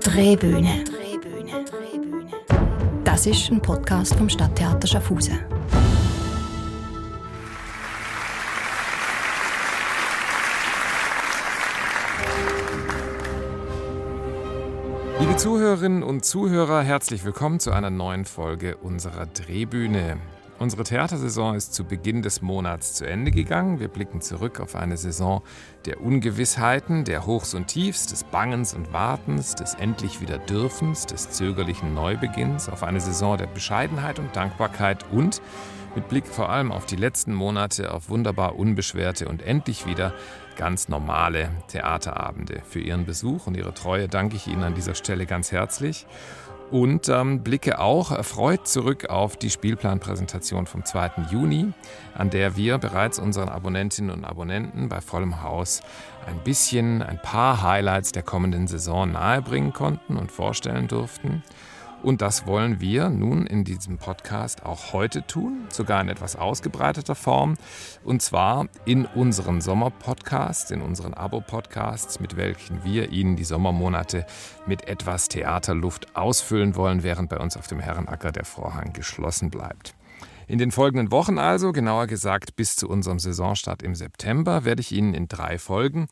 Drehbühne. Das ist ein Podcast vom Stadttheater Schaffhausen. Liebe Zuhörerinnen und Zuhörer, herzlich willkommen zu einer neuen Folge unserer Drehbühne. Unsere Theatersaison ist zu Beginn des Monats zu Ende gegangen. Wir blicken zurück auf eine Saison der Ungewissheiten, der Hochs und Tiefs, des Bangens und Wartens, des endlich wieder Dürfens, des zögerlichen Neubeginns, auf eine Saison der Bescheidenheit und Dankbarkeit und mit Blick vor allem auf die letzten Monate auf wunderbar unbeschwerte und endlich wieder ganz normale Theaterabende. Für Ihren Besuch und Ihre Treue danke ich Ihnen an dieser Stelle ganz herzlich und ähm, blicke auch erfreut zurück auf die Spielplanpräsentation vom 2. Juni, an der wir bereits unseren Abonnentinnen und Abonnenten bei vollem Haus ein bisschen, ein paar Highlights der kommenden Saison nahebringen konnten und vorstellen durften. Und das wollen wir nun in diesem Podcast auch heute tun, sogar in etwas ausgebreiteter Form. Und zwar in unseren Sommerpodcasts, in unseren Abo-Podcasts, mit welchen wir Ihnen die Sommermonate mit etwas Theaterluft ausfüllen wollen, während bei uns auf dem Herrenacker der Vorhang geschlossen bleibt. In den folgenden Wochen also, genauer gesagt bis zu unserem Saisonstart im September, werde ich Ihnen in drei Folgen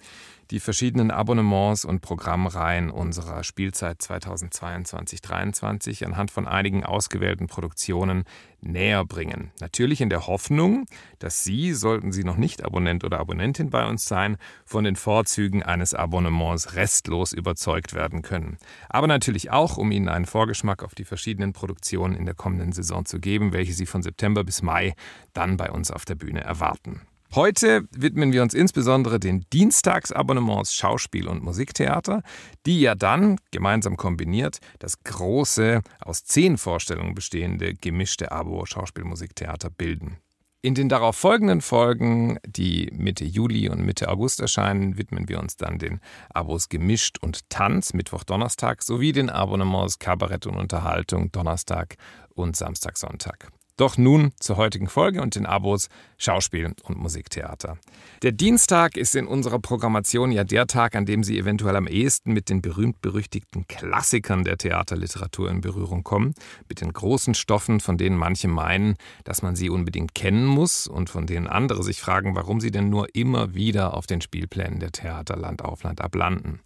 die verschiedenen Abonnements und Programmreihen unserer Spielzeit 2022-23 anhand von einigen ausgewählten Produktionen näher bringen. Natürlich in der Hoffnung, dass Sie, sollten Sie noch nicht Abonnent oder Abonnentin bei uns sein, von den Vorzügen eines Abonnements restlos überzeugt werden können. Aber natürlich auch, um Ihnen einen Vorgeschmack auf die verschiedenen Produktionen in der kommenden Saison zu geben, welche Sie von September bis Mai dann bei uns auf der Bühne erwarten. Heute widmen wir uns insbesondere den Dienstagsabonnements Schauspiel und Musiktheater, die ja dann, gemeinsam kombiniert, das große, aus zehn Vorstellungen bestehende gemischte Abo Schauspiel-Musiktheater bilden. In den darauf folgenden Folgen, die Mitte Juli und Mitte August erscheinen, widmen wir uns dann den Abos Gemischt und Tanz Mittwoch, Donnerstag sowie den Abonnements Kabarett und Unterhaltung Donnerstag und Samstag, Sonntag. Doch nun zur heutigen Folge und den Abos Schauspiel und Musiktheater. Der Dienstag ist in unserer Programmation ja der Tag, an dem Sie eventuell am ehesten mit den berühmt-berüchtigten Klassikern der Theaterliteratur in Berührung kommen, mit den großen Stoffen, von denen manche meinen, dass man sie unbedingt kennen muss und von denen andere sich fragen, warum sie denn nur immer wieder auf den Spielplänen der Theater Land auf Land ablanden.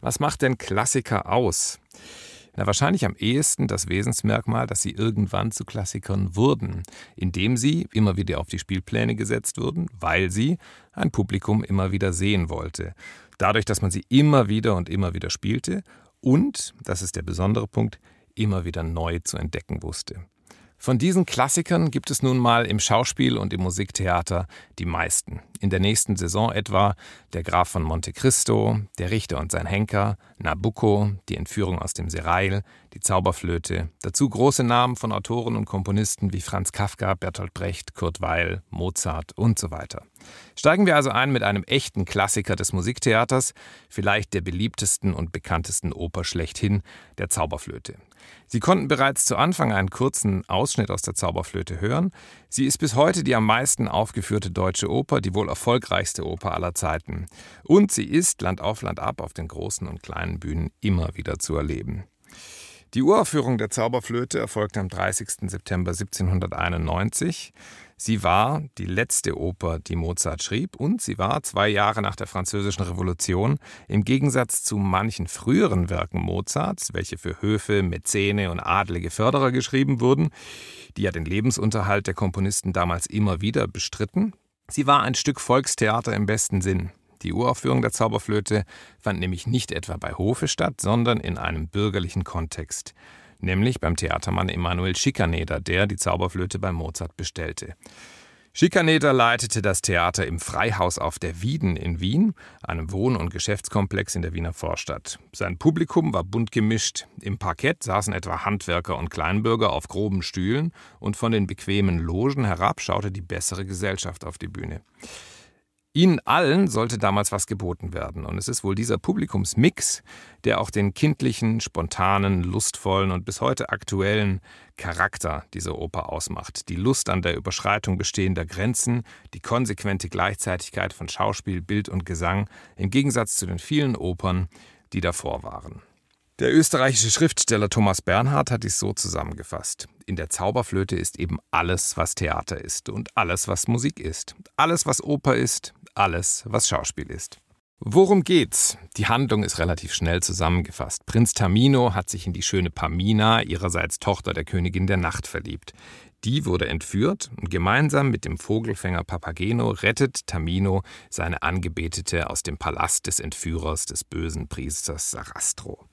Was macht denn Klassiker aus? Na, wahrscheinlich am ehesten das Wesensmerkmal, dass sie irgendwann zu Klassikern wurden, indem sie immer wieder auf die Spielpläne gesetzt wurden, weil sie ein Publikum immer wieder sehen wollte. Dadurch, dass man sie immer wieder und immer wieder spielte und, das ist der besondere Punkt, immer wieder neu zu entdecken wusste. Von diesen Klassikern gibt es nun mal im Schauspiel und im Musiktheater die meisten. In der nächsten Saison etwa Der Graf von Monte Cristo, Der Richter und sein Henker, Nabucco, Die Entführung aus dem Serail, Die Zauberflöte. Dazu große Namen von Autoren und Komponisten wie Franz Kafka, Bertolt Brecht, Kurt Weil, Mozart und so weiter. Steigen wir also ein mit einem echten Klassiker des Musiktheaters, vielleicht der beliebtesten und bekanntesten Oper schlechthin, der Zauberflöte. Sie konnten bereits zu Anfang einen kurzen Ausschnitt aus der Zauberflöte hören. Sie ist bis heute die am meisten aufgeführte deutsche Oper, die wohl erfolgreichste Oper aller Zeiten. Und sie ist Land auf Land ab auf den großen und kleinen Bühnen immer wieder zu erleben. Die Uraufführung der Zauberflöte erfolgte am 30. September 1791. Sie war die letzte Oper, die Mozart schrieb, und sie war zwei Jahre nach der Französischen Revolution im Gegensatz zu manchen früheren Werken Mozarts, welche für Höfe, Mäzene und adlige Förderer geschrieben wurden, die ja den Lebensunterhalt der Komponisten damals immer wieder bestritten. Sie war ein Stück Volkstheater im besten Sinn. Die Uraufführung der Zauberflöte fand nämlich nicht etwa bei Hofe statt, sondern in einem bürgerlichen Kontext nämlich beim Theatermann Emanuel Schikaneder, der die Zauberflöte bei Mozart bestellte. Schikaneder leitete das Theater im Freihaus auf der Wieden in Wien, einem Wohn- und Geschäftskomplex in der Wiener Vorstadt. Sein Publikum war bunt gemischt. Im Parkett saßen etwa Handwerker und Kleinbürger auf groben Stühlen und von den bequemen Logen herab schaute die bessere Gesellschaft auf die Bühne. Ihnen allen sollte damals was geboten werden. Und es ist wohl dieser Publikumsmix, der auch den kindlichen, spontanen, lustvollen und bis heute aktuellen Charakter dieser Oper ausmacht. Die Lust an der Überschreitung bestehender Grenzen, die konsequente Gleichzeitigkeit von Schauspiel, Bild und Gesang, im Gegensatz zu den vielen Opern, die davor waren. Der österreichische Schriftsteller Thomas Bernhard hat dies so zusammengefasst. In der Zauberflöte ist eben alles, was Theater ist und alles, was Musik ist. Alles, was Oper ist, alles, was Schauspiel ist. Worum geht's? Die Handlung ist relativ schnell zusammengefasst. Prinz Tamino hat sich in die schöne Pamina, ihrerseits Tochter der Königin der Nacht, verliebt. Die wurde entführt und gemeinsam mit dem Vogelfänger Papageno rettet Tamino seine Angebetete aus dem Palast des Entführers des bösen Priesters Sarastro.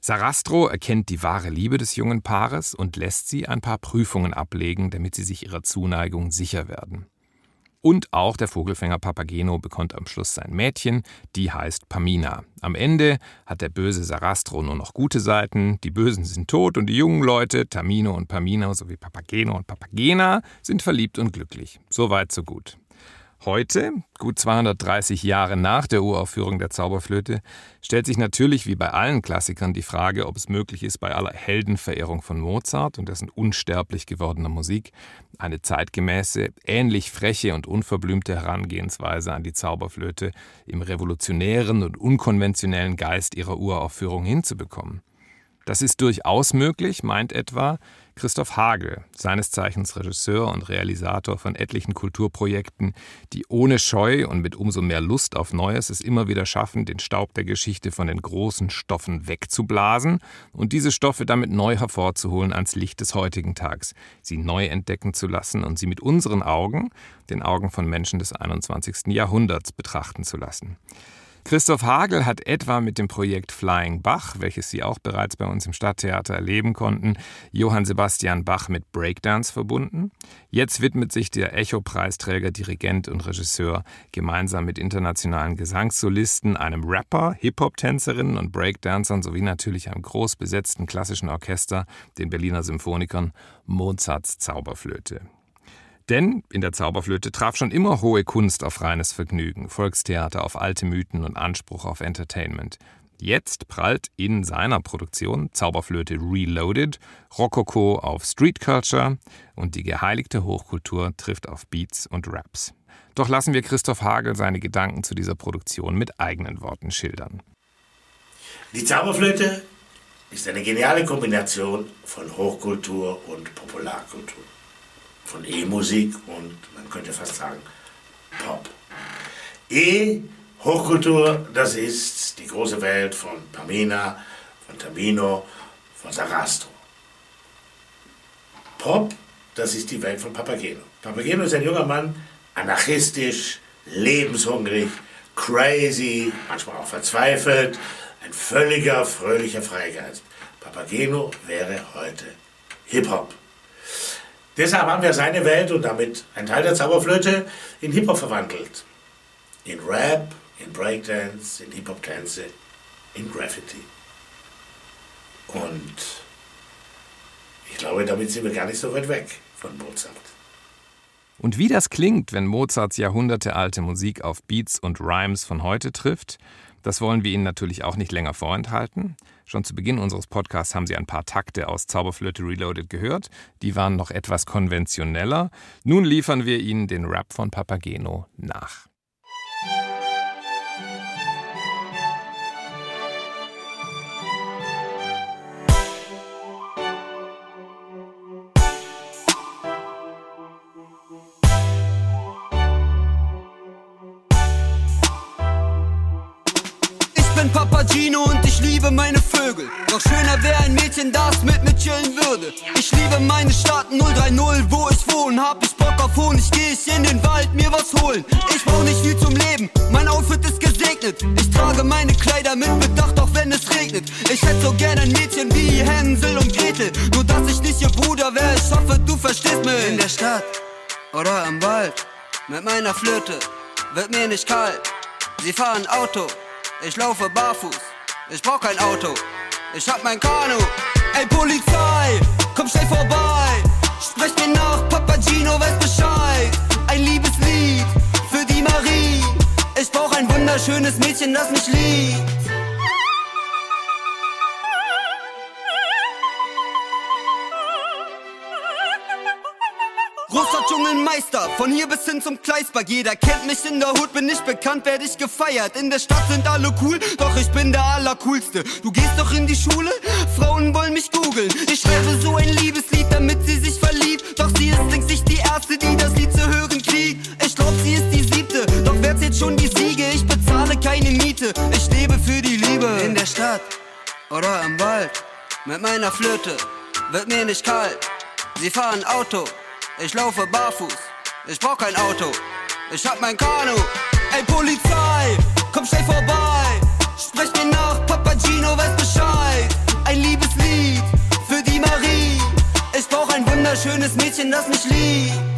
Sarastro erkennt die wahre Liebe des jungen Paares und lässt sie ein paar Prüfungen ablegen, damit sie sich ihrer Zuneigung sicher werden. Und auch der Vogelfänger Papageno bekommt am Schluss sein Mädchen, die heißt Pamina. Am Ende hat der böse Sarastro nur noch gute Seiten, die Bösen sind tot und die jungen Leute, Tamino und Pamino sowie Papageno und Papagena, sind verliebt und glücklich. So weit, so gut. Heute, gut 230 Jahre nach der Uraufführung der Zauberflöte, stellt sich natürlich wie bei allen Klassikern die Frage, ob es möglich ist, bei aller Heldenverehrung von Mozart und dessen unsterblich gewordener Musik eine zeitgemäße, ähnlich freche und unverblümte Herangehensweise an die Zauberflöte im revolutionären und unkonventionellen Geist ihrer Uraufführung hinzubekommen. Das ist durchaus möglich, meint etwa Christoph Hagel, seines Zeichens Regisseur und Realisator von etlichen Kulturprojekten, die ohne Scheu und mit umso mehr Lust auf Neues es immer wieder schaffen, den Staub der Geschichte von den großen Stoffen wegzublasen und diese Stoffe damit neu hervorzuholen ans Licht des heutigen Tags, sie neu entdecken zu lassen und sie mit unseren Augen, den Augen von Menschen des 21. Jahrhunderts, betrachten zu lassen. Christoph Hagel hat etwa mit dem Projekt Flying Bach, welches Sie auch bereits bei uns im Stadttheater erleben konnten, Johann Sebastian Bach mit Breakdance verbunden. Jetzt widmet sich der Echo-Preisträger, Dirigent und Regisseur gemeinsam mit internationalen Gesangssolisten, einem Rapper, Hip-Hop-Tänzerinnen und Breakdancern sowie natürlich einem groß besetzten klassischen Orchester, den Berliner Symphonikern, Mozarts Zauberflöte. Denn in der Zauberflöte traf schon immer hohe Kunst auf reines Vergnügen, Volkstheater auf alte Mythen und Anspruch auf Entertainment. Jetzt prallt in seiner Produktion Zauberflöte Reloaded, Rokoko auf Street Culture und die geheiligte Hochkultur trifft auf Beats und Raps. Doch lassen wir Christoph Hagel seine Gedanken zu dieser Produktion mit eigenen Worten schildern. Die Zauberflöte ist eine geniale Kombination von Hochkultur und Popularkultur von E-Musik und man könnte fast sagen Pop. E, Hochkultur, das ist die große Welt von Pamina, von Tamino, von Sarastro. Pop, das ist die Welt von Papageno. Papageno ist ein junger Mann, anarchistisch, lebenshungrig, crazy, manchmal auch verzweifelt, ein völliger, fröhlicher Freigeist. Papageno wäre heute Hip-Hop. Deshalb haben wir seine Welt und damit einen Teil der Zauberflöte in Hip-Hop verwandelt. In Rap, in Breakdance, in Hip-Hop-Tänze, in Graffiti. Und ich glaube, damit sind wir gar nicht so weit weg von Mozart. Und wie das klingt, wenn Mozarts jahrhundertealte Musik auf Beats und Rhymes von heute trifft, das wollen wir Ihnen natürlich auch nicht länger vorenthalten. Schon zu Beginn unseres Podcasts haben Sie ein paar Takte aus Zauberflöte Reloaded gehört. Die waren noch etwas konventioneller. Nun liefern wir Ihnen den Rap von Papageno nach. Mädchen, das mit mir chillen würde. Ich liebe meine Stadt 030, wo ich wohne. Hab ich Bock auf Honig, geh ich in den Wald mir was holen. Ich brauch nicht viel zum Leben, mein Outfit ist gesegnet. Ich trage meine Kleider mit Bedacht, auch wenn es regnet. Ich hätte so gern ein Mädchen wie Hänsel und Gretel. Nur dass ich nicht ihr Bruder wäre, ich hoffe, du verstehst mich. In der Stadt oder am Wald mit meiner Flöte wird mir nicht kalt. Sie fahren Auto ich laufe barfuß, ich brauch kein Auto, ich hab mein Kanu. Ey Polizei, komm schnell vorbei, sprech mir nach, Papagino weiß Bescheid. Ein Liebeslied für die Marie, ich brauch ein wunderschönes Mädchen, das mich liebt. Großer Dschungelmeister, von hier bis hin zum Kleisberg. Jeder kennt mich in der Hut, bin ich bekannt, werde ich gefeiert. In der Stadt sind alle cool, doch ich bin der Allercoolste. Du gehst doch in die Schule, Frauen wollen mich googeln. Ich schreibe so ein Liebeslied, damit sie sich verliebt. Doch sie ist längst nicht die erste, die das Lied zu hören kriegt. Ich glaub, sie ist die siebte, doch wer zählt schon die Siege? Ich bezahle keine Miete, ich lebe für die Liebe. In der Stadt oder im Wald, mit meiner Flöte, wird mir nicht kalt. Sie fahren Auto, ich laufe barfuß, ich brauch kein Auto, ich hab mein Kanu. Ey Polizei, komm schnell vorbei, sprech mir nach, Papagino weiß Bescheid. Ein Liebeslied für die Marie, ich brauch ein wunderschönes Mädchen, das mich liebt.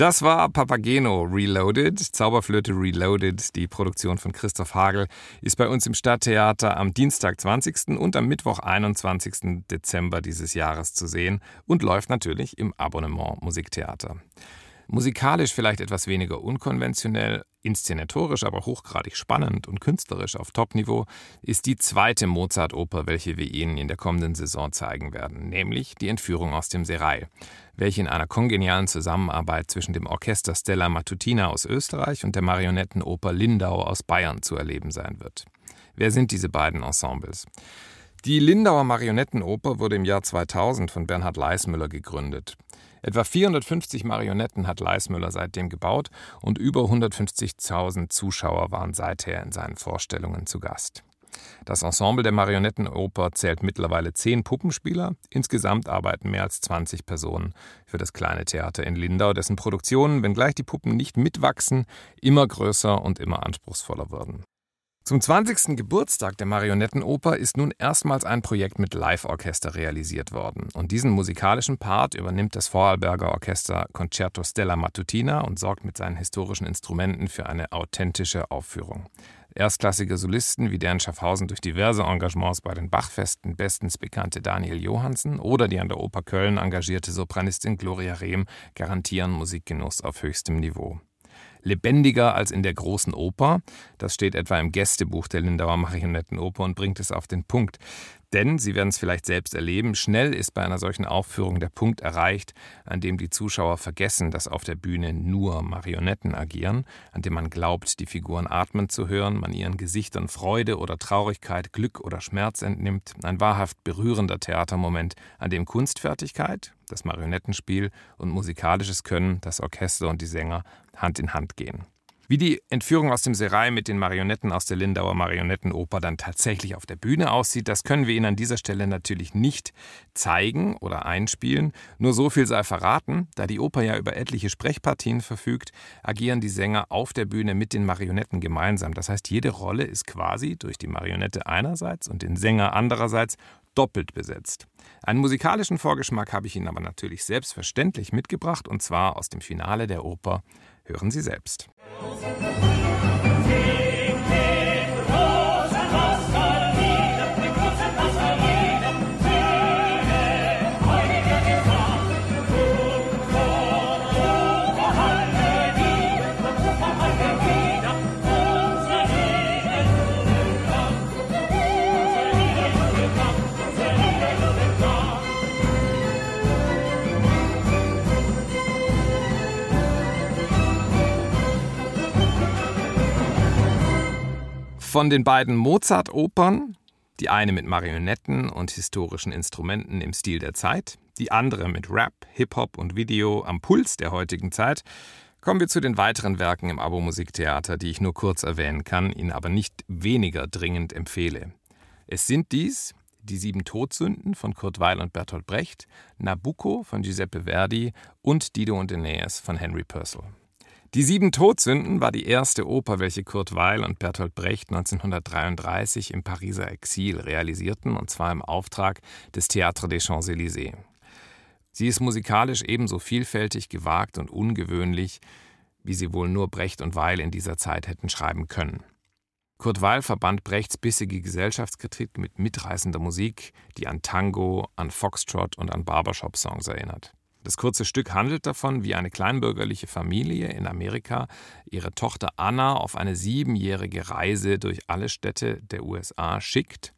Das war Papageno Reloaded, Zauberflöte Reloaded. Die Produktion von Christoph Hagel ist bei uns im Stadttheater am Dienstag 20. und am Mittwoch 21. Dezember dieses Jahres zu sehen und läuft natürlich im Abonnement Musiktheater. Musikalisch vielleicht etwas weniger unkonventionell, inszenatorisch aber hochgradig spannend und künstlerisch auf Topniveau ist die zweite Mozart-Oper, welche wir Ihnen in der kommenden Saison zeigen werden, nämlich die Entführung aus dem Serai, welche in einer kongenialen Zusammenarbeit zwischen dem Orchester Stella Matutina aus Österreich und der Marionettenoper Lindau aus Bayern zu erleben sein wird. Wer sind diese beiden Ensembles? Die Lindauer Marionettenoper wurde im Jahr 2000 von Bernhard Leismüller gegründet. Etwa 450 Marionetten hat Leismüller seitdem gebaut und über 150.000 Zuschauer waren seither in seinen Vorstellungen zu Gast. Das Ensemble der Marionettenoper zählt mittlerweile zehn Puppenspieler. Insgesamt arbeiten mehr als 20 Personen für das kleine Theater in Lindau, dessen Produktionen, wenngleich die Puppen nicht mitwachsen, immer größer und immer anspruchsvoller werden. Zum 20. Geburtstag der Marionettenoper ist nun erstmals ein Projekt mit Live-Orchester realisiert worden. Und diesen musikalischen Part übernimmt das Vorarlberger Orchester Concerto Stella Matutina und sorgt mit seinen historischen Instrumenten für eine authentische Aufführung. Erstklassige Solisten wie deren Schaffhausen durch diverse Engagements bei den Bachfesten bestens bekannte Daniel Johansen oder die an der Oper Köln engagierte Sopranistin Gloria Rehm garantieren Musikgenuss auf höchstem Niveau lebendiger als in der großen Oper. Das steht etwa im Gästebuch der Lindauer Marionettenoper und bringt es auf den Punkt. Denn, Sie werden es vielleicht selbst erleben, schnell ist bei einer solchen Aufführung der Punkt erreicht, an dem die Zuschauer vergessen, dass auf der Bühne nur Marionetten agieren, an dem man glaubt, die Figuren atmen zu hören, man ihren Gesichtern Freude oder Traurigkeit, Glück oder Schmerz entnimmt, ein wahrhaft berührender Theatermoment, an dem Kunstfertigkeit, das Marionettenspiel und musikalisches Können, das Orchester und die Sänger Hand in Hand gehen. Wie die Entführung aus dem Serai mit den Marionetten aus der Lindauer Marionettenoper dann tatsächlich auf der Bühne aussieht, das können wir Ihnen an dieser Stelle natürlich nicht zeigen oder einspielen. Nur so viel sei verraten, da die Oper ja über etliche Sprechpartien verfügt, agieren die Sänger auf der Bühne mit den Marionetten gemeinsam. Das heißt, jede Rolle ist quasi durch die Marionette einerseits und den Sänger andererseits doppelt besetzt. Einen musikalischen Vorgeschmack habe ich Ihnen aber natürlich selbstverständlich mitgebracht, und zwar aus dem Finale der Oper Hören Sie selbst. Musik Von den beiden Mozart-Opern, die eine mit Marionetten und historischen Instrumenten im Stil der Zeit, die andere mit Rap, Hip-Hop und Video am Puls der heutigen Zeit, kommen wir zu den weiteren Werken im Abo-Musiktheater, die ich nur kurz erwähnen kann, Ihnen aber nicht weniger dringend empfehle. Es sind dies die Sieben Todsünden von Kurt Weil und Bertolt Brecht, Nabucco von Giuseppe Verdi und Dido und Aeneas von Henry Purcell. Die Sieben Todsünden war die erste Oper, welche Kurt Weil und Bertolt Brecht 1933 im Pariser Exil realisierten, und zwar im Auftrag des Théâtre des Champs-Élysées. Sie ist musikalisch ebenso vielfältig, gewagt und ungewöhnlich, wie sie wohl nur Brecht und Weil in dieser Zeit hätten schreiben können. Kurt Weil verband Brechts bissige Gesellschaftskritik mit mitreißender Musik, die an Tango, an Foxtrot und an Barbershop-Songs erinnert. Das kurze Stück handelt davon, wie eine kleinbürgerliche Familie in Amerika ihre Tochter Anna auf eine siebenjährige Reise durch alle Städte der USA schickt,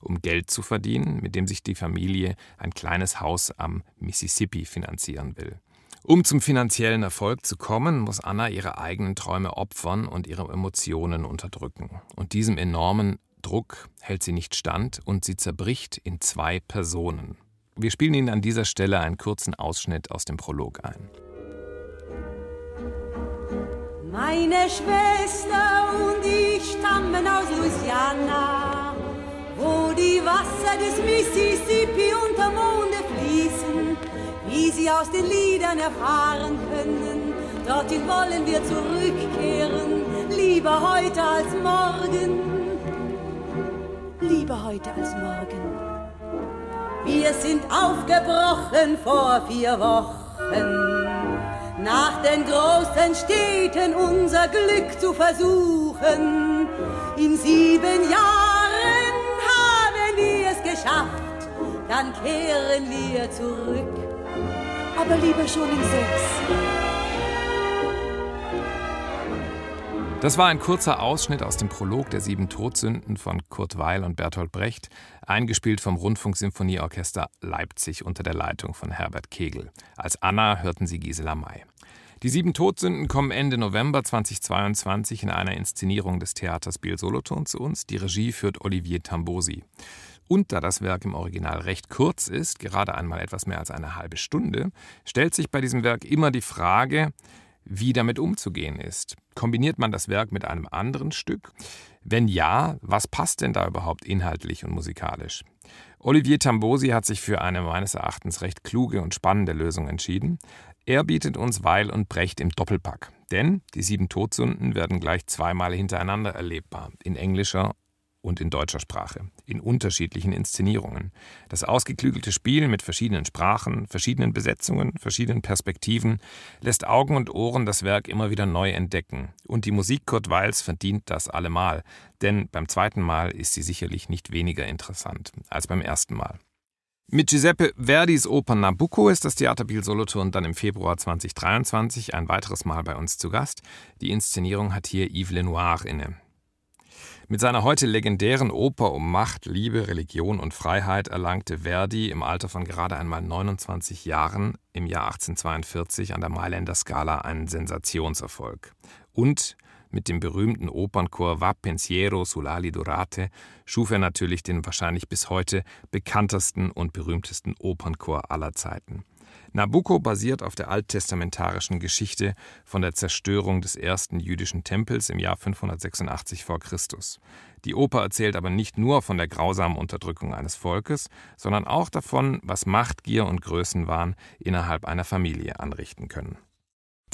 um Geld zu verdienen, mit dem sich die Familie ein kleines Haus am Mississippi finanzieren will. Um zum finanziellen Erfolg zu kommen, muss Anna ihre eigenen Träume opfern und ihre Emotionen unterdrücken. Und diesem enormen Druck hält sie nicht stand und sie zerbricht in zwei Personen. Wir spielen Ihnen an dieser Stelle einen kurzen Ausschnitt aus dem Prolog ein. Meine Schwester und ich stammen aus Louisiana, wo die Wasser des Mississippi unter Monde fließen, wie Sie aus den Liedern erfahren können. Dorthin wollen wir zurückkehren, lieber heute als morgen lieber heute als morgen. Wir sind aufgebrochen vor vier Wochen, nach den großen Städten unser Glück zu versuchen. In sieben Jahren haben wir es geschafft, dann kehren wir zurück, aber lieber schon in sechs. Das war ein kurzer Ausschnitt aus dem Prolog der Sieben Todsünden von Kurt Weil und Bertolt Brecht, eingespielt vom Rundfunksymphonieorchester Leipzig unter der Leitung von Herbert Kegel. Als Anna hörten Sie Gisela May. Die Sieben Todsünden kommen Ende November 2022 in einer Inszenierung des Theaters Biel Solothurn zu uns. Die Regie führt Olivier Tambosi. Und da das Werk im Original recht kurz ist, gerade einmal etwas mehr als eine halbe Stunde, stellt sich bei diesem Werk immer die Frage, wie damit umzugehen ist. Kombiniert man das Werk mit einem anderen Stück? Wenn ja, was passt denn da überhaupt inhaltlich und musikalisch? Olivier Tambosi hat sich für eine meines Erachtens recht kluge und spannende Lösung entschieden. Er bietet uns Weil und Brecht im Doppelpack. Denn die sieben Todsünden werden gleich zweimal hintereinander erlebbar, in englischer und in deutscher Sprache, in unterschiedlichen Inszenierungen. Das ausgeklügelte Spiel mit verschiedenen Sprachen, verschiedenen Besetzungen, verschiedenen Perspektiven lässt Augen und Ohren das Werk immer wieder neu entdecken. Und die Musik Kurt Weils verdient das allemal, denn beim zweiten Mal ist sie sicherlich nicht weniger interessant als beim ersten Mal. Mit Giuseppe Verdis Oper Nabucco ist das Theater Biel Solothurn dann im Februar 2023 ein weiteres Mal bei uns zu Gast. Die Inszenierung hat hier Yves Lenoir inne. Mit seiner heute legendären Oper um Macht, Liebe, Religion und Freiheit erlangte Verdi im Alter von gerade einmal 29 Jahren im Jahr 1842 an der Mailänder Scala einen Sensationserfolg. Und mit dem berühmten Opernchor Va Pensiero Sulali Dorate schuf er natürlich den wahrscheinlich bis heute bekanntesten und berühmtesten Opernchor aller Zeiten. Nabucco basiert auf der alttestamentarischen Geschichte von der Zerstörung des ersten jüdischen Tempels im Jahr 586 v. Chr. Die Oper erzählt aber nicht nur von der grausamen Unterdrückung eines Volkes, sondern auch davon, was Machtgier und Größenwahn innerhalb einer Familie anrichten können.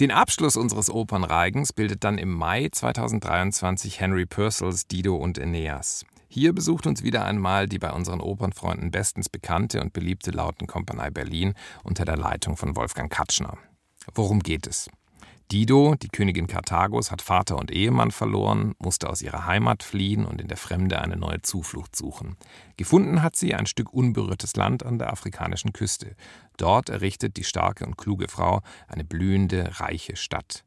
Den Abschluss unseres Opernreigens bildet dann im Mai 2023 Henry Purcells Dido und Aeneas. Hier besucht uns wieder einmal die bei unseren Opernfreunden bestens bekannte und beliebte Lautenkompanie Berlin unter der Leitung von Wolfgang Katschner. Worum geht es? Dido, die Königin Karthagos, hat Vater und Ehemann verloren, musste aus ihrer Heimat fliehen und in der Fremde eine neue Zuflucht suchen. Gefunden hat sie ein Stück unberührtes Land an der afrikanischen Küste. Dort errichtet die starke und kluge Frau eine blühende, reiche Stadt.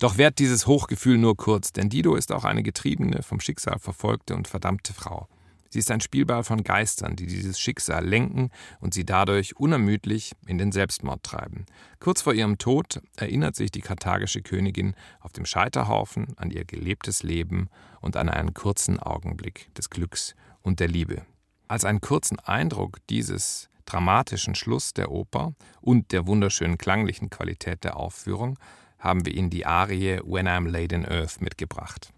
Doch währt dieses Hochgefühl nur kurz, denn Dido ist auch eine getriebene, vom Schicksal verfolgte und verdammte Frau. Sie ist ein Spielball von Geistern, die dieses Schicksal lenken und sie dadurch unermüdlich in den Selbstmord treiben. Kurz vor ihrem Tod erinnert sich die karthagische Königin auf dem Scheiterhaufen an ihr gelebtes Leben und an einen kurzen Augenblick des Glücks und der Liebe. Als einen kurzen Eindruck dieses dramatischen Schluss der Oper und der wunderschönen klanglichen Qualität der Aufführung haben wir Ihnen die Arie When I'm Laid in Earth mitgebracht.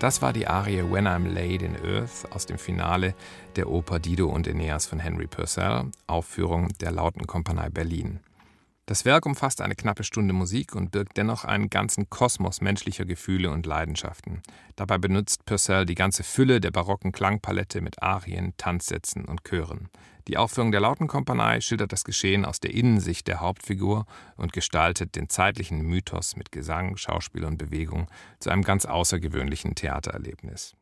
Das war die Arie When I'm Laid in Earth aus dem Finale der Oper Dido und Aeneas von Henry Purcell, Aufführung der Lautenkompanie Berlin. Das Werk umfasst eine knappe Stunde Musik und birgt dennoch einen ganzen Kosmos menschlicher Gefühle und Leidenschaften. Dabei benutzt Purcell die ganze Fülle der barocken Klangpalette mit Arien, Tanzsätzen und Chören. Die Aufführung der Lautenkompanie schildert das Geschehen aus der Innensicht der Hauptfigur und gestaltet den zeitlichen Mythos mit Gesang, Schauspiel und Bewegung zu einem ganz außergewöhnlichen Theatererlebnis.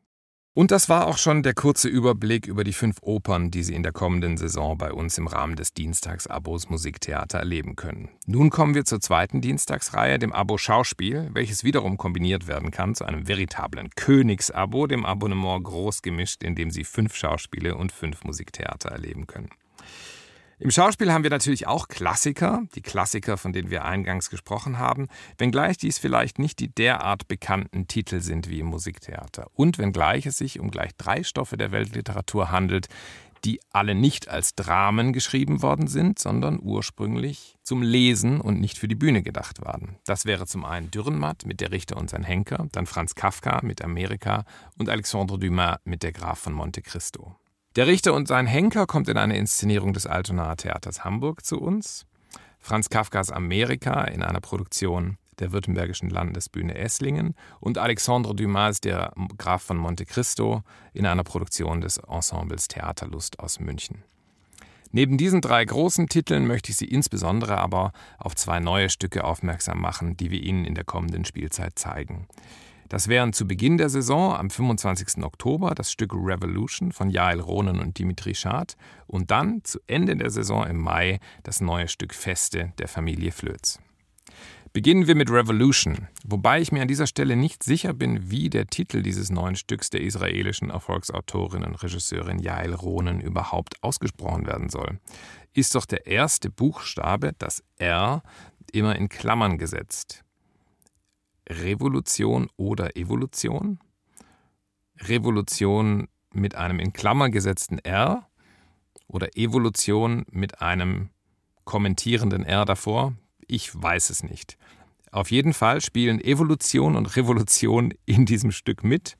Und das war auch schon der kurze Überblick über die fünf Opern, die Sie in der kommenden Saison bei uns im Rahmen des Dienstagsabos Musiktheater erleben können. Nun kommen wir zur zweiten Dienstagsreihe, dem Abo Schauspiel, welches wiederum kombiniert werden kann zu einem veritablen Königsabo, dem Abonnement groß gemischt, in dem Sie fünf Schauspiele und fünf Musiktheater erleben können. Im Schauspiel haben wir natürlich auch Klassiker, die Klassiker, von denen wir eingangs gesprochen haben, wenngleich dies vielleicht nicht die derart bekannten Titel sind wie im Musiktheater. Und wenngleich es sich um gleich drei Stoffe der Weltliteratur handelt, die alle nicht als Dramen geschrieben worden sind, sondern ursprünglich zum Lesen und nicht für die Bühne gedacht waren. Das wäre zum einen Dürrenmatt mit Der Richter und sein Henker, dann Franz Kafka mit Amerika und Alexandre Dumas mit Der Graf von Monte Cristo. Der Richter und sein Henker kommt in einer Inszenierung des Altonaer Theaters Hamburg zu uns. Franz Kafkas Amerika in einer Produktion der Württembergischen Landesbühne Esslingen und Alexandre Dumas, der Graf von Monte Cristo, in einer Produktion des Ensembles Theaterlust aus München. Neben diesen drei großen Titeln möchte ich Sie insbesondere aber auf zwei neue Stücke aufmerksam machen, die wir Ihnen in der kommenden Spielzeit zeigen. Das wären zu Beginn der Saison am 25. Oktober das Stück Revolution von Jael Ronen und Dimitri Schad und dann zu Ende der Saison im Mai das neue Stück Feste der Familie Flöz. Beginnen wir mit Revolution, wobei ich mir an dieser Stelle nicht sicher bin, wie der Titel dieses neuen Stücks der israelischen Erfolgsautorin und Regisseurin Jael Ronen überhaupt ausgesprochen werden soll. Ist doch der erste Buchstabe, das R, immer in Klammern gesetzt. Revolution oder Evolution. Revolution mit einem in Klammer gesetzten R oder Evolution mit einem kommentierenden R davor. Ich weiß es nicht. Auf jeden Fall spielen Evolution und Revolution in diesem Stück mit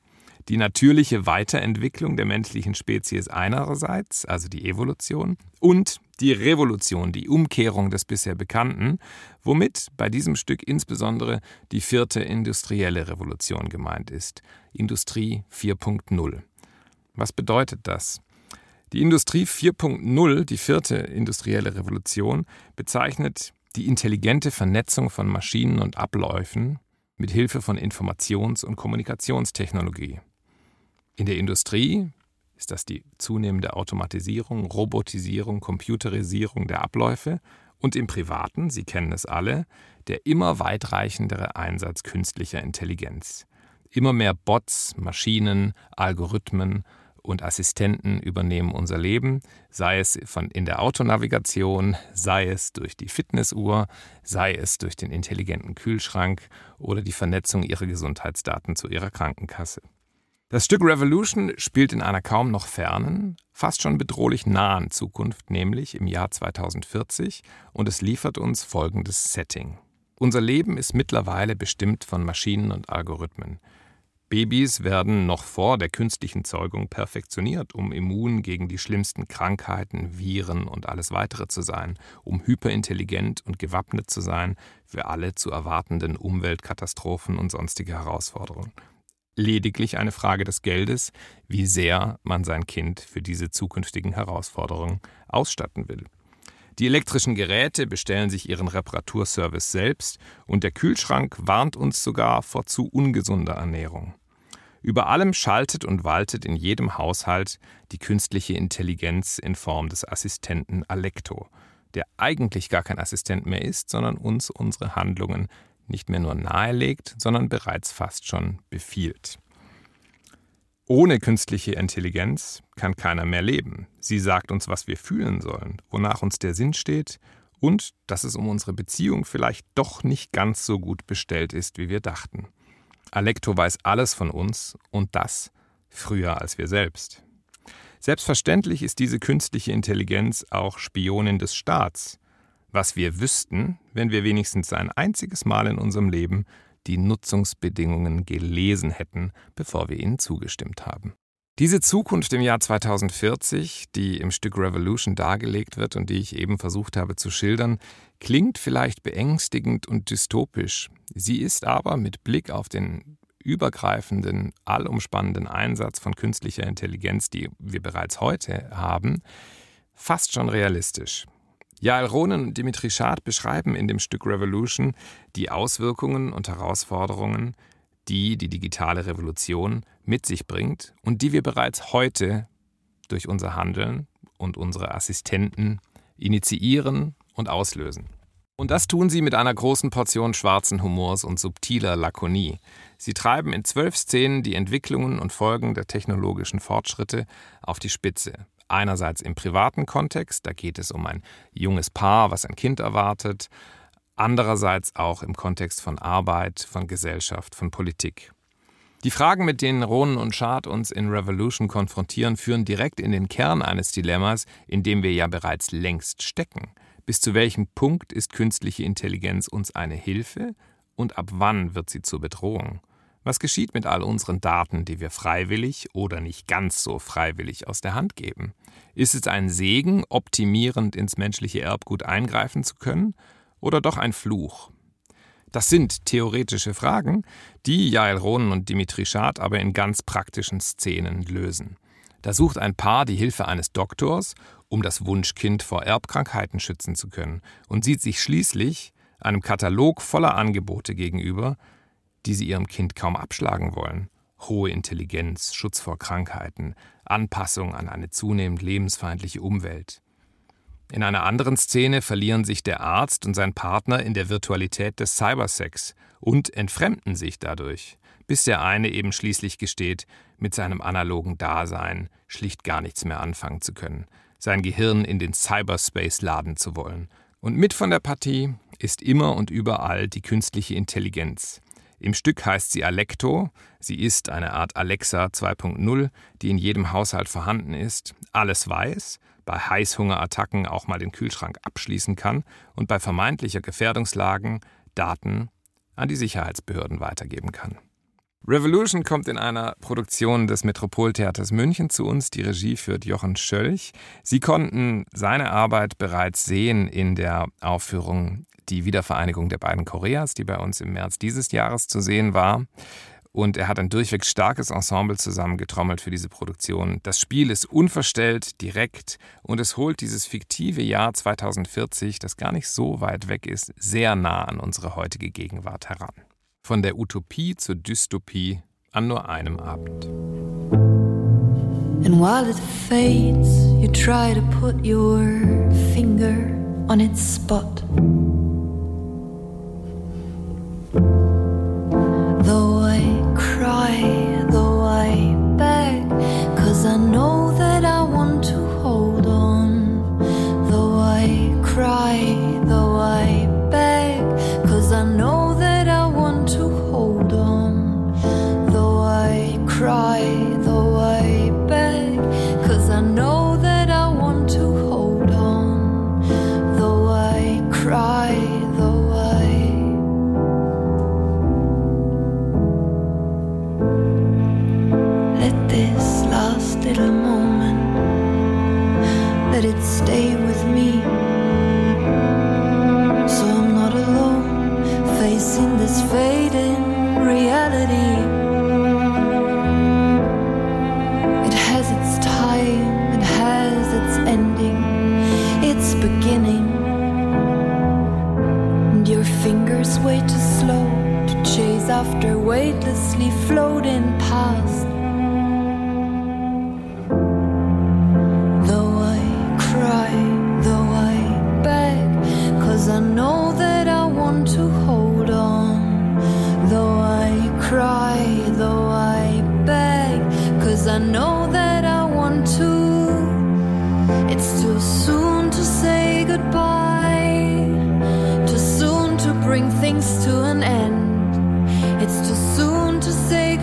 die natürliche Weiterentwicklung der menschlichen Spezies einerseits, also die Evolution, und die Revolution, die Umkehrung des bisher Bekannten, womit bei diesem Stück insbesondere die vierte industrielle Revolution gemeint ist, Industrie 4.0. Was bedeutet das? Die Industrie 4.0, die vierte industrielle Revolution, bezeichnet die intelligente Vernetzung von Maschinen und Abläufen mit Hilfe von Informations- und Kommunikationstechnologie. In der Industrie ist das die zunehmende Automatisierung, Robotisierung, Computerisierung der Abläufe und im Privaten, Sie kennen es alle, der immer weitreichendere Einsatz künstlicher Intelligenz. Immer mehr Bots, Maschinen, Algorithmen und Assistenten übernehmen unser Leben, sei es von in der Autonavigation, sei es durch die Fitnessuhr, sei es durch den intelligenten Kühlschrank oder die Vernetzung ihrer Gesundheitsdaten zu ihrer Krankenkasse. Das Stück Revolution spielt in einer kaum noch fernen, fast schon bedrohlich nahen Zukunft, nämlich im Jahr 2040, und es liefert uns folgendes Setting. Unser Leben ist mittlerweile bestimmt von Maschinen und Algorithmen. Babys werden noch vor der künstlichen Zeugung perfektioniert, um immun gegen die schlimmsten Krankheiten, Viren und alles weitere zu sein, um hyperintelligent und gewappnet zu sein für alle zu erwartenden Umweltkatastrophen und sonstige Herausforderungen lediglich eine Frage des Geldes, wie sehr man sein Kind für diese zukünftigen Herausforderungen ausstatten will. Die elektrischen Geräte bestellen sich ihren Reparaturservice selbst und der Kühlschrank warnt uns sogar vor zu ungesunder Ernährung. Über allem schaltet und waltet in jedem Haushalt die künstliche Intelligenz in Form des Assistenten Alecto, der eigentlich gar kein Assistent mehr ist, sondern uns unsere Handlungen nicht mehr nur nahelegt, sondern bereits fast schon befiehlt. Ohne künstliche Intelligenz kann keiner mehr leben. Sie sagt uns, was wir fühlen sollen, wonach uns der Sinn steht und dass es um unsere Beziehung vielleicht doch nicht ganz so gut bestellt ist, wie wir dachten. Alecto weiß alles von uns und das früher als wir selbst. Selbstverständlich ist diese künstliche Intelligenz auch Spionin des Staats, was wir wüssten, wenn wir wenigstens ein einziges Mal in unserem Leben die Nutzungsbedingungen gelesen hätten, bevor wir ihnen zugestimmt haben. Diese Zukunft im Jahr 2040, die im Stück Revolution dargelegt wird und die ich eben versucht habe zu schildern, klingt vielleicht beängstigend und dystopisch. Sie ist aber mit Blick auf den übergreifenden, allumspannenden Einsatz von künstlicher Intelligenz, die wir bereits heute haben, fast schon realistisch. Jael Ronen und Dimitri Schad beschreiben in dem Stück Revolution die Auswirkungen und Herausforderungen, die die digitale Revolution mit sich bringt und die wir bereits heute durch unser Handeln und unsere Assistenten initiieren und auslösen. Und das tun sie mit einer großen Portion schwarzen Humors und subtiler Lakonie. Sie treiben in zwölf Szenen die Entwicklungen und Folgen der technologischen Fortschritte auf die Spitze. Einerseits im privaten Kontext, da geht es um ein junges Paar, was ein Kind erwartet. Andererseits auch im Kontext von Arbeit, von Gesellschaft, von Politik. Die Fragen, mit denen Ronen und Schad uns in Revolution konfrontieren, führen direkt in den Kern eines Dilemmas, in dem wir ja bereits längst stecken. Bis zu welchem Punkt ist künstliche Intelligenz uns eine Hilfe und ab wann wird sie zur Bedrohung? Was geschieht mit all unseren Daten, die wir freiwillig oder nicht ganz so freiwillig aus der Hand geben? Ist es ein Segen, optimierend ins menschliche Erbgut eingreifen zu können, oder doch ein Fluch? Das sind theoretische Fragen, die Jael Ronen und Dimitri Schad aber in ganz praktischen Szenen lösen. Da sucht ein Paar die Hilfe eines Doktors, um das Wunschkind vor Erbkrankheiten schützen zu können, und sieht sich schließlich einem Katalog voller Angebote gegenüber, die sie ihrem Kind kaum abschlagen wollen. Hohe Intelligenz, Schutz vor Krankheiten, Anpassung an eine zunehmend lebensfeindliche Umwelt. In einer anderen Szene verlieren sich der Arzt und sein Partner in der Virtualität des Cybersex und entfremden sich dadurch, bis der eine eben schließlich gesteht, mit seinem analogen Dasein schlicht gar nichts mehr anfangen zu können, sein Gehirn in den Cyberspace laden zu wollen. Und mit von der Partie ist immer und überall die künstliche Intelligenz, im Stück heißt sie Alecto. Sie ist eine Art Alexa 2.0, die in jedem Haushalt vorhanden ist, alles weiß, bei Heißhungerattacken auch mal den Kühlschrank abschließen kann und bei vermeintlicher Gefährdungslagen Daten an die Sicherheitsbehörden weitergeben kann. Revolution kommt in einer Produktion des Metropoltheaters München zu uns. Die Regie führt Jochen Schölch. Sie konnten seine Arbeit bereits sehen in der Aufführung Die Wiedervereinigung der beiden Koreas, die bei uns im März dieses Jahres zu sehen war. Und er hat ein durchweg starkes Ensemble zusammengetrommelt für diese Produktion. Das Spiel ist unverstellt, direkt und es holt dieses fiktive Jahr 2040, das gar nicht so weit weg ist, sehr nah an unsere heutige Gegenwart heran. Von der Utopie zur Dystopie an nur einem Abend. And while it fades, you try to put your finger on its spot. Cry, though I beg, cause I know that I want to hold on. Though I cry, though I beg, cause I know cry, though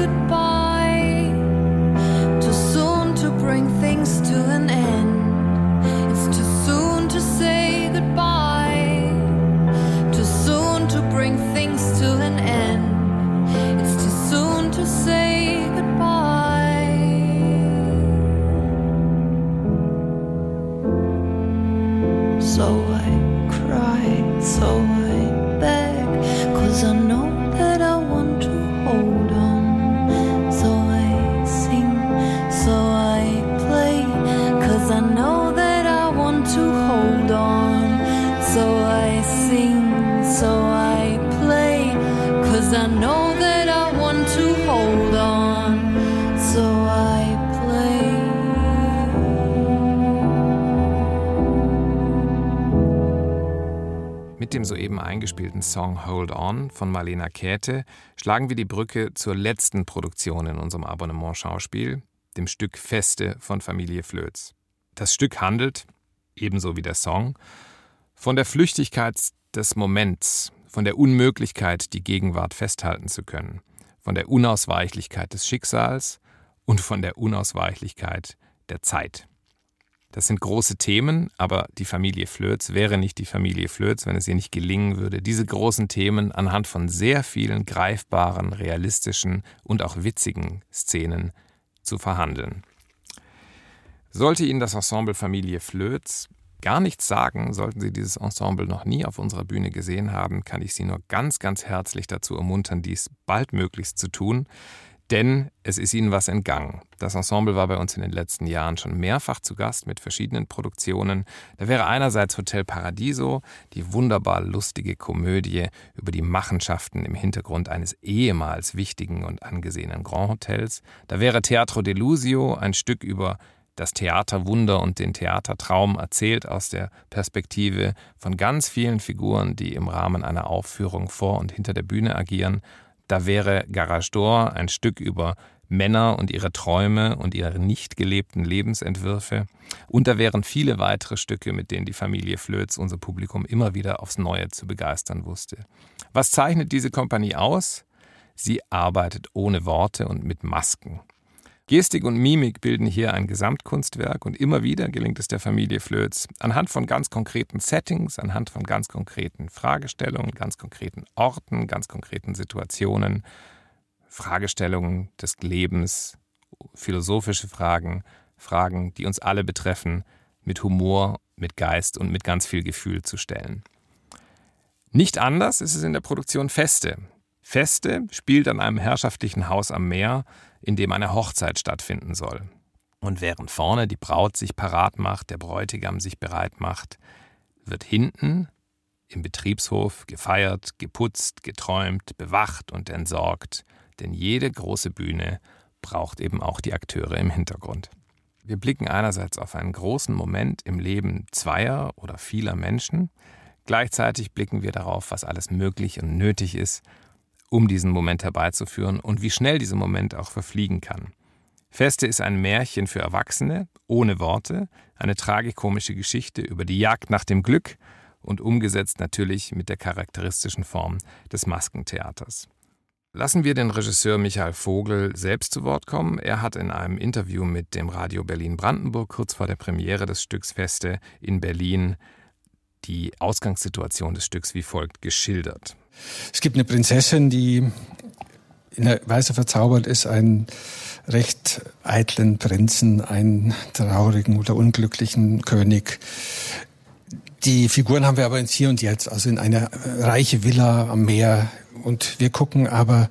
goodbye. Eingespielten Song Hold On von Marlena Käthe schlagen wir die Brücke zur letzten Produktion in unserem Abonnement Schauspiel, dem Stück Feste von Familie Flöz. Das Stück handelt, ebenso wie der Song, von der Flüchtigkeit des Moments, von der Unmöglichkeit, die Gegenwart festhalten zu können, von der Unausweichlichkeit des Schicksals und von der Unausweichlichkeit der Zeit. Das sind große Themen, aber die Familie Flöz wäre nicht die Familie Flöz, wenn es ihr nicht gelingen würde, diese großen Themen anhand von sehr vielen greifbaren, realistischen und auch witzigen Szenen zu verhandeln. Sollte Ihnen das Ensemble Familie Flöz gar nichts sagen, sollten Sie dieses Ensemble noch nie auf unserer Bühne gesehen haben, kann ich Sie nur ganz, ganz herzlich dazu ermuntern, dies baldmöglichst zu tun denn es ist ihnen was entgangen. Das Ensemble war bei uns in den letzten Jahren schon mehrfach zu Gast mit verschiedenen Produktionen. Da wäre einerseits Hotel Paradiso, die wunderbar lustige Komödie über die Machenschaften im Hintergrund eines ehemals wichtigen und angesehenen Grand Hotels. Da wäre Teatro Delusio, ein Stück über das Theaterwunder und den Theatertraum erzählt aus der Perspektive von ganz vielen Figuren, die im Rahmen einer Aufführung vor und hinter der Bühne agieren da wäre Garage d'Or ein Stück über Männer und ihre Träume und ihre nicht gelebten Lebensentwürfe. Und da wären viele weitere Stücke, mit denen die Familie Flöz unser Publikum immer wieder aufs Neue zu begeistern wusste. Was zeichnet diese Kompanie aus? Sie arbeitet ohne Worte und mit Masken. Gestik und Mimik bilden hier ein Gesamtkunstwerk und immer wieder gelingt es der Familie Flöz, anhand von ganz konkreten Settings, anhand von ganz konkreten Fragestellungen, ganz konkreten Orten, ganz konkreten Situationen, Fragestellungen des Lebens, philosophische Fragen, Fragen, die uns alle betreffen, mit Humor, mit Geist und mit ganz viel Gefühl zu stellen. Nicht anders ist es in der Produktion Feste. Feste spielt an einem herrschaftlichen Haus am Meer, in dem eine Hochzeit stattfinden soll. Und während vorne die Braut sich parat macht, der Bräutigam sich bereit macht, wird hinten im Betriebshof gefeiert, geputzt, geträumt, bewacht und entsorgt, denn jede große Bühne braucht eben auch die Akteure im Hintergrund. Wir blicken einerseits auf einen großen Moment im Leben zweier oder vieler Menschen, gleichzeitig blicken wir darauf, was alles möglich und nötig ist, um diesen Moment herbeizuführen und wie schnell dieser Moment auch verfliegen kann. Feste ist ein Märchen für Erwachsene, ohne Worte, eine tragikomische Geschichte über die Jagd nach dem Glück und umgesetzt natürlich mit der charakteristischen Form des Maskentheaters. Lassen wir den Regisseur Michael Vogel selbst zu Wort kommen. Er hat in einem Interview mit dem Radio Berlin Brandenburg kurz vor der Premiere des Stücks Feste in Berlin die Ausgangssituation des Stücks wie folgt geschildert. Es gibt eine Prinzessin, die in der Weise verzaubert ist, einen recht eitlen Prinzen, einen traurigen oder unglücklichen König. Die Figuren haben wir aber ins Hier und Jetzt, also in einer reiche Villa am Meer. Und wir gucken aber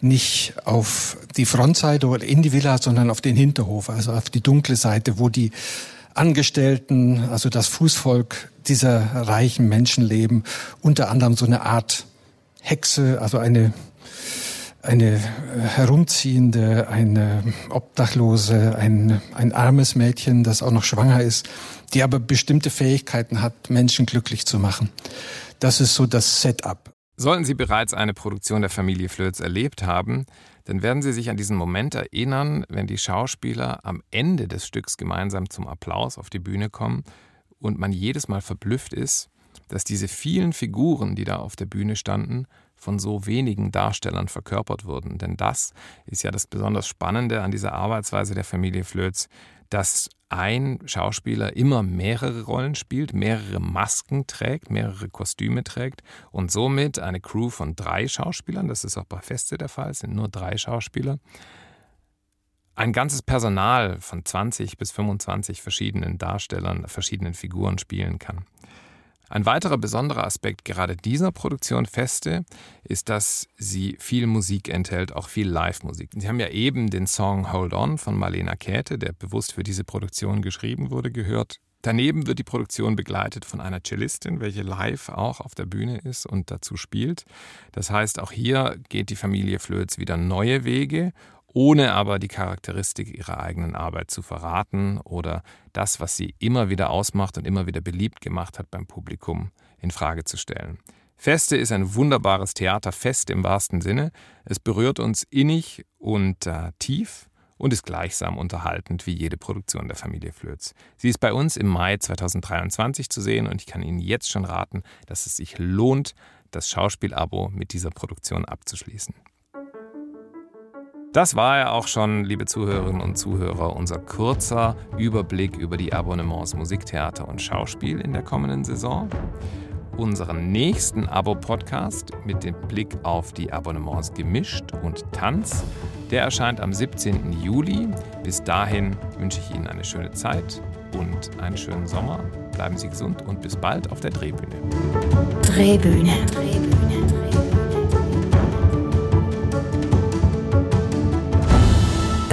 nicht auf die Frontseite oder in die Villa, sondern auf den Hinterhof, also auf die dunkle Seite, wo die Angestellten, also das Fußvolk dieser reichen Menschen leben, unter anderem so eine Art Hexe, also eine eine herumziehende, eine Obdachlose, ein, ein armes Mädchen, das auch noch schwanger ist, die aber bestimmte Fähigkeiten hat, Menschen glücklich zu machen. Das ist so das Setup. Sollten Sie bereits eine Produktion der Familie Flöz erlebt haben, dann werden Sie sich an diesen Moment erinnern, wenn die Schauspieler am Ende des Stücks gemeinsam zum Applaus auf die Bühne kommen und man jedes Mal verblüfft ist, dass diese vielen Figuren, die da auf der Bühne standen, von so wenigen Darstellern verkörpert wurden. Denn das ist ja das besonders Spannende an dieser Arbeitsweise der Familie Flöz, dass ein Schauspieler immer mehrere Rollen spielt, mehrere Masken trägt, mehrere Kostüme trägt und somit eine Crew von drei Schauspielern, das ist auch bei Feste der Fall, sind nur drei Schauspieler, ein ganzes Personal von 20 bis 25 verschiedenen Darstellern, verschiedenen Figuren spielen kann. Ein weiterer besonderer Aspekt gerade dieser Produktion Feste ist, dass sie viel Musik enthält, auch viel Live-Musik. Sie haben ja eben den Song Hold On von Marlena Käthe, der bewusst für diese Produktion geschrieben wurde, gehört. Daneben wird die Produktion begleitet von einer Cellistin, welche live auch auf der Bühne ist und dazu spielt. Das heißt, auch hier geht die Familie Flöz wieder neue Wege ohne aber die Charakteristik ihrer eigenen Arbeit zu verraten oder das, was sie immer wieder ausmacht und immer wieder beliebt gemacht hat beim Publikum, in Frage zu stellen. Feste ist ein wunderbares Theaterfest im wahrsten Sinne. Es berührt uns innig und äh, tief und ist gleichsam unterhaltend wie jede Produktion der Familie Flöz. Sie ist bei uns im Mai 2023 zu sehen und ich kann Ihnen jetzt schon raten, dass es sich lohnt, das Schauspielabo mit dieser Produktion abzuschließen. Das war ja auch schon, liebe Zuhörerinnen und Zuhörer, unser kurzer Überblick über die Abonnements Musiktheater und Schauspiel in der kommenden Saison. Unseren nächsten Abo-Podcast mit dem Blick auf die Abonnements Gemischt und Tanz, der erscheint am 17. Juli. Bis dahin wünsche ich Ihnen eine schöne Zeit und einen schönen Sommer. Bleiben Sie gesund und bis bald auf der Drehbühne. Drehbühne. Drehbühne.